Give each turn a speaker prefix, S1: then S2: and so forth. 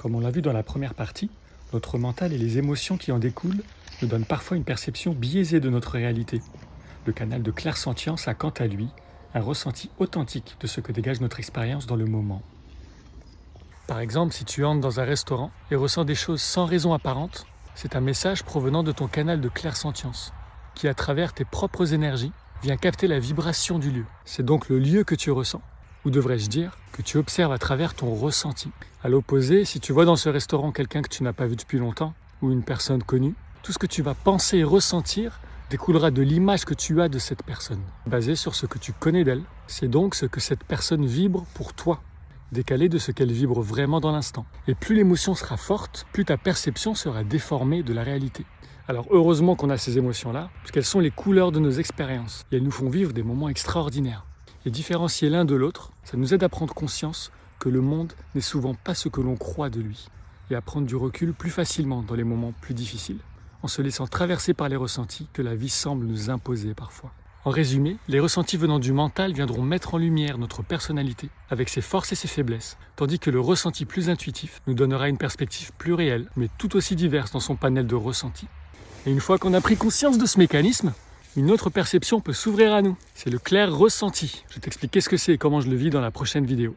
S1: Comme on l'a vu dans la première partie, notre mental et les émotions qui en découlent nous donnent parfois une perception biaisée de notre réalité. Le canal de clair-sentience a quant à lui un ressenti authentique de ce que dégage notre expérience dans le moment. Par exemple, si tu entres dans un restaurant et ressens des choses sans raison apparente, c'est un message provenant de ton canal de clair-sentience, qui à travers tes propres énergies vient capter la vibration du lieu. C'est donc le lieu que tu ressens, ou devrais-je dire, que tu observes à travers ton ressenti. À l'opposé, si tu vois dans ce restaurant quelqu'un que tu n'as pas vu depuis longtemps, ou une personne connue, tout ce que tu vas penser et ressentir découlera de l'image que tu as de cette personne, basée sur ce que tu connais d'elle. C'est donc ce que cette personne vibre pour toi, décalé de ce qu'elle vibre vraiment dans l'instant. Et plus l'émotion sera forte, plus ta perception sera déformée de la réalité. Alors heureusement qu'on a ces émotions-là, parce qu'elles sont les couleurs de nos expériences, et elles nous font vivre des moments extraordinaires. Et différencier l'un de l'autre, ça nous aide à prendre conscience que le monde n'est souvent pas ce que l'on croit de lui, et à prendre du recul plus facilement dans les moments plus difficiles en se laissant traverser par les ressentis que la vie semble nous imposer parfois. En résumé, les ressentis venant du mental viendront mettre en lumière notre personnalité avec ses forces et ses faiblesses, tandis que le ressenti plus intuitif nous donnera une perspective plus réelle, mais tout aussi diverse dans son panel de ressentis. Et une fois qu'on a pris conscience de ce mécanisme, une autre perception peut s'ouvrir à nous. C'est le clair ressenti. Je vais t'expliquer ce que c'est et comment je le vis dans la prochaine vidéo.